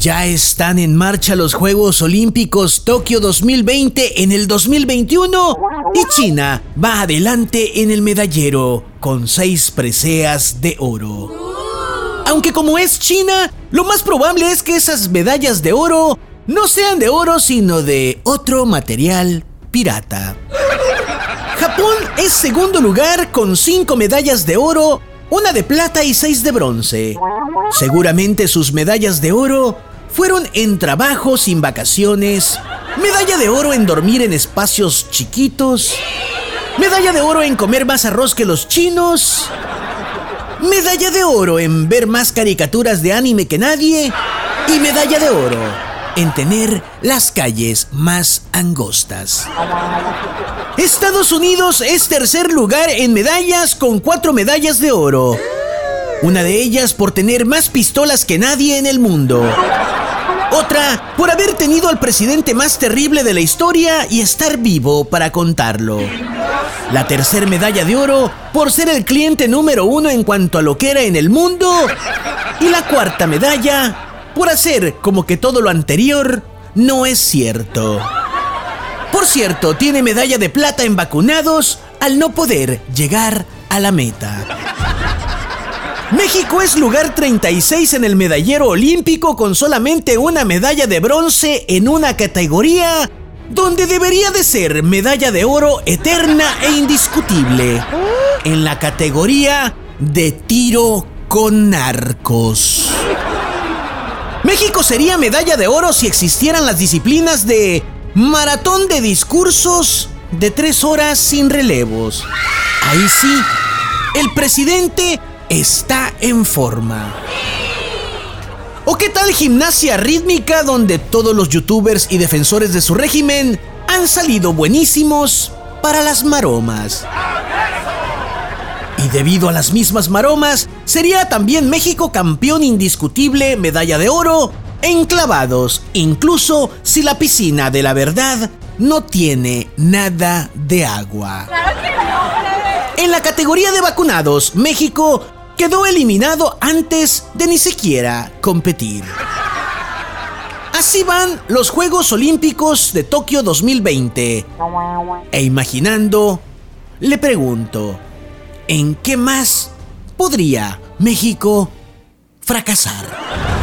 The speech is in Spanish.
Ya están en marcha los Juegos Olímpicos Tokio 2020 en el 2021 y China va adelante en el medallero con seis preseas de oro. Aunque como es China, lo más probable es que esas medallas de oro no sean de oro sino de otro material pirata. Japón es segundo lugar con cinco medallas de oro una de plata y seis de bronce. Seguramente sus medallas de oro fueron en trabajo sin vacaciones, medalla de oro en dormir en espacios chiquitos, medalla de oro en comer más arroz que los chinos, medalla de oro en ver más caricaturas de anime que nadie y medalla de oro en tener las calles más angostas. Estados Unidos es tercer lugar en medallas con cuatro medallas de oro. Una de ellas por tener más pistolas que nadie en el mundo. Otra por haber tenido al presidente más terrible de la historia y estar vivo para contarlo. La tercera medalla de oro por ser el cliente número uno en cuanto a lo que era en el mundo. Y la cuarta medalla por hacer como que todo lo anterior no es cierto. Por cierto, tiene medalla de plata en vacunados al no poder llegar a la meta. México es lugar 36 en el medallero olímpico con solamente una medalla de bronce en una categoría donde debería de ser medalla de oro eterna e indiscutible. En la categoría de tiro con narcos. México sería medalla de oro si existieran las disciplinas de maratón de discursos de tres horas sin relevos. Ahí sí, el presidente está en forma. ¿O qué tal gimnasia rítmica donde todos los youtubers y defensores de su régimen han salido buenísimos para las maromas? Y debido a las mismas maromas, sería también México campeón indiscutible, medalla de oro, en clavados, incluso si la piscina de la verdad no tiene nada de agua. En la categoría de vacunados, México quedó eliminado antes de ni siquiera competir. Así van los Juegos Olímpicos de Tokio 2020. E imaginando, le pregunto, ¿en qué más podría México fracasar?